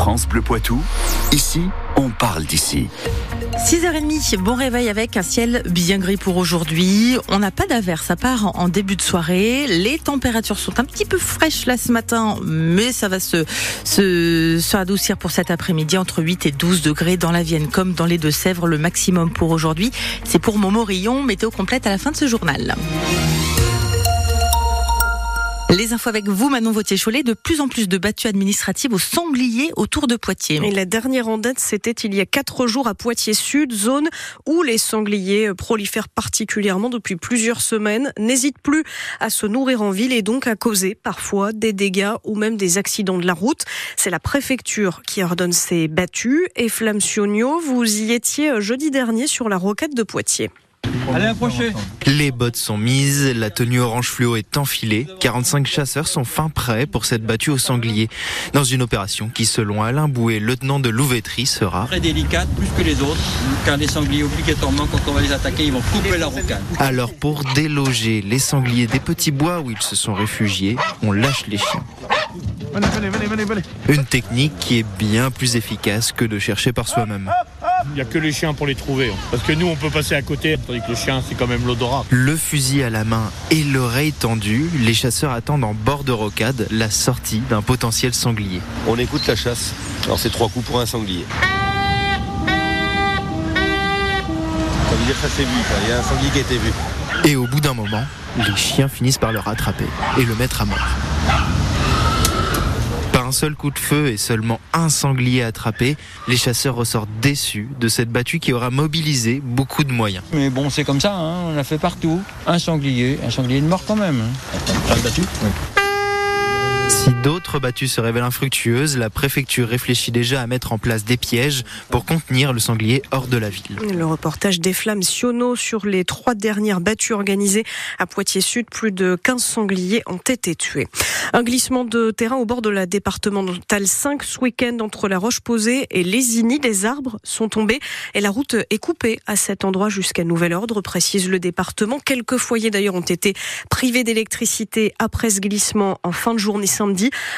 France Bleu Poitou, ici, on parle d'ici. 6h30, bon réveil avec un ciel bien gris pour aujourd'hui. On n'a pas d'averse à part en début de soirée. Les températures sont un petit peu fraîches là ce matin, mais ça va se, se, se adoucir pour cet après-midi entre 8 et 12 degrés dans la Vienne comme dans les Deux-Sèvres. Le maximum pour aujourd'hui, c'est pour Montmorillon. Météo complète à la fin de ce journal. Les infos avec vous, Manon Vautier-Cholet. De plus en plus de battues administratives aux sangliers autour de Poitiers. Et la dernière en date, c'était il y a quatre jours à Poitiers-Sud, zone où les sangliers prolifèrent particulièrement depuis plusieurs semaines. N'hésite plus à se nourrir en ville et donc à causer parfois des dégâts ou même des accidents de la route. C'est la préfecture qui ordonne ces battues. Et Flamme Sionio, vous y étiez jeudi dernier sur la rocade de Poitiers. Allez, approchez. Les bottes sont mises, la tenue orange fluo est enfilée. 45 chasseurs sont fin prêts pour cette battue au sanglier. Dans une opération qui, selon Alain Bouet, lieutenant de louveterie, sera très délicate, plus que les autres, car les sangliers, obligatoirement, quand on va les attaquer, ils vont couper la rocade. Alors, pour déloger les sangliers des petits bois où ils se sont réfugiés, on lâche les chiens. Venez, venez, venez, venez, venez. Une technique qui est bien plus efficace que de chercher par soi-même. Il n'y a que les chiens pour les trouver. Parce que nous, on peut passer à côté, tandis que le chien, c'est quand même l'odorat. Le fusil à la main et l'oreille tendue, les chasseurs attendent en bord de rocade la sortie d'un potentiel sanglier. On écoute la chasse. Alors c'est trois coups pour un sanglier. Ça veut dire que ça s'est vu, il y a un sanglier qui a été vu. Et au bout d'un moment, les chiens finissent par le rattraper et le mettre à mort. Un seul coup de feu et seulement un sanglier attrapé, les chasseurs ressortent déçus de cette battue qui aura mobilisé beaucoup de moyens. Mais bon, c'est comme ça, hein, on l'a fait partout. Un sanglier, un sanglier de mort quand même. hein. battu Si d'autres battues se révèlent infructueuses, la préfecture réfléchit déjà à mettre en place des pièges pour contenir le sanglier hors de la ville. Le reportage des flammes Sionneau sur les trois dernières battues organisées à Poitiers-Sud. Plus de 15 sangliers ont été tués. Un glissement de terrain au bord de la départementale 5 ce week-end entre la Roche-Posée et Lésigny. Des arbres sont tombés et la route est coupée à cet endroit jusqu'à nouvel ordre, précise le département. Quelques foyers d'ailleurs ont été privés d'électricité après ce glissement en fin de journée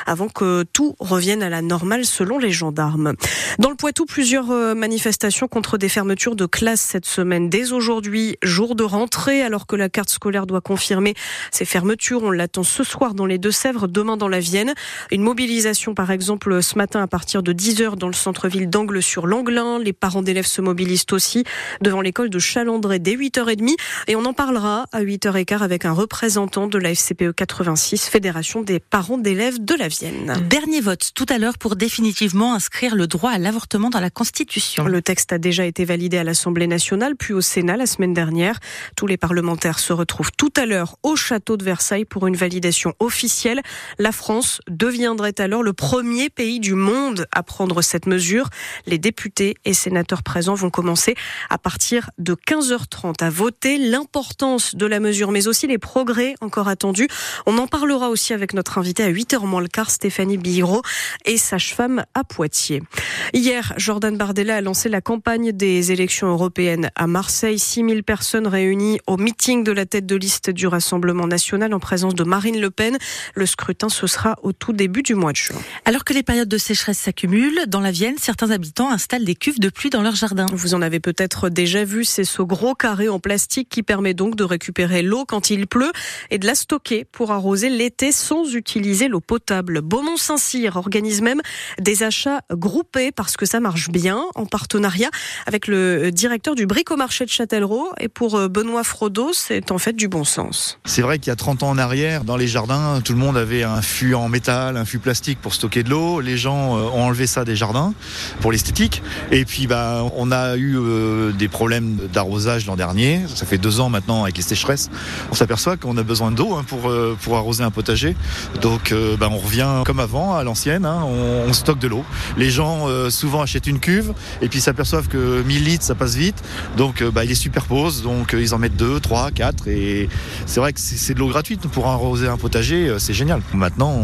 avant que tout revienne à la normale selon les gendarmes. Dans le Poitou, plusieurs euh, manifestations contre des fermetures de classes cette semaine. Dès aujourd'hui, jour de rentrée, alors que la carte scolaire doit confirmer ces fermetures. On l'attend ce soir dans les Deux-Sèvres, demain dans la Vienne. Une mobilisation, par exemple, ce matin à partir de 10h dans le centre-ville d'Angle-sur-Langlin. Les parents d'élèves se mobilisent aussi devant l'école de Chalandré dès 8h30. Et on en parlera à 8h15 avec un représentant de la FCPE 86, Fédération des parents d'élèves de la Vienne. Dernier vote tout à l'heure pour définitivement inscrire le droit à l'avortement dans la Constitution. Le texte a déjà été validé à l'Assemblée nationale, puis au Sénat la semaine dernière. Tous les parlementaires se retrouvent tout à l'heure au château de Versailles pour une validation officielle. La France deviendrait alors le premier pays du monde à prendre cette mesure. Les députés et sénateurs présents vont commencer à partir de 15h30 à voter l'importance de la mesure, mais aussi les progrès encore attendus. On en parlera aussi avec notre invité à 8h moins le quart, Stéphanie Biro, et sage-femme à Poitiers. Hier, Jordan Bardella a lancé la campagne des élections européennes à Marseille. 6000 personnes réunies au meeting de la tête de liste du Rassemblement national en présence de Marine Le Pen. Le scrutin, ce sera au tout début du mois de juin. Alors que les périodes de sécheresse s'accumulent, dans la Vienne, certains habitants installent des cuves de pluie dans leur jardin. Vous en avez peut-être déjà vu, c'est ce gros carré en plastique qui permet donc de récupérer l'eau quand il pleut et de la stocker pour arroser l'été sans utiliser l'eau potable. Beaumont-Saint-Cyr organise même des achats groupés parce que ça marche bien en partenariat avec le directeur du bricomarché de Châtellerault. Et pour euh, Benoît Frodo, c'est en fait du bon sens. C'est vrai qu'il y a 30 ans en arrière, dans les jardins, tout le monde avait un fût en métal, un fût plastique pour stocker de l'eau. Les gens euh, ont enlevé ça des jardins pour l'esthétique. Et puis, bah, on a eu euh, des problèmes d'arrosage l'an dernier. Ça fait deux ans maintenant avec les sécheresses. On s'aperçoit qu'on a besoin d'eau hein, pour, pour arroser un potager. Donc, bah, on revient comme avant, à l'ancienne. hein. on, stocke de l'eau. Les gens euh, souvent achètent une cuve et puis s'aperçoivent que 1000 litres, ça passe vite. Donc, euh, bah, ils les superposent. Donc, euh, ils en mettent deux, trois, quatre. Et c'est vrai que c'est de l'eau gratuite pour arroser un potager. C'est génial. Maintenant,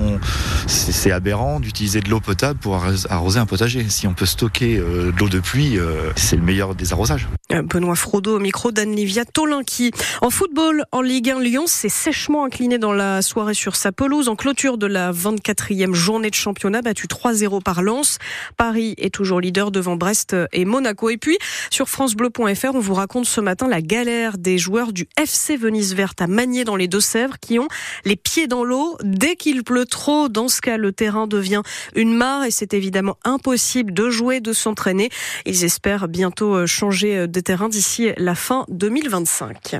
c'est aberrant d'utiliser de l'eau potable pour arros- arroser un potager. Si on peut stocker de l'eau de pluie, c'est le meilleur des arrosages. Euh, Benoît Frodo au micro d'Anne-Livia Tolinki. En football, en Ligue 1, Lyon s'est sèchement incliné dans la soirée sur sa pelouse en clôture de la 24e journée de championnat battu 3-0 par Lens. Paris est toujours leader devant Brest et Monaco. Et puis, sur francebleu.fr, on vous raconte ce matin la galère des joueurs du FC Venise Verte à Magné dans les Deux-Sèvres qui ont les pieds dans l'eau dès qu'il pleut trop. Dans ce cas, le terrain devient une mare et c'est évidemment impossible de jouer, de s'entraîner. Ils espèrent bientôt changer de terrain d'ici la fin 2025.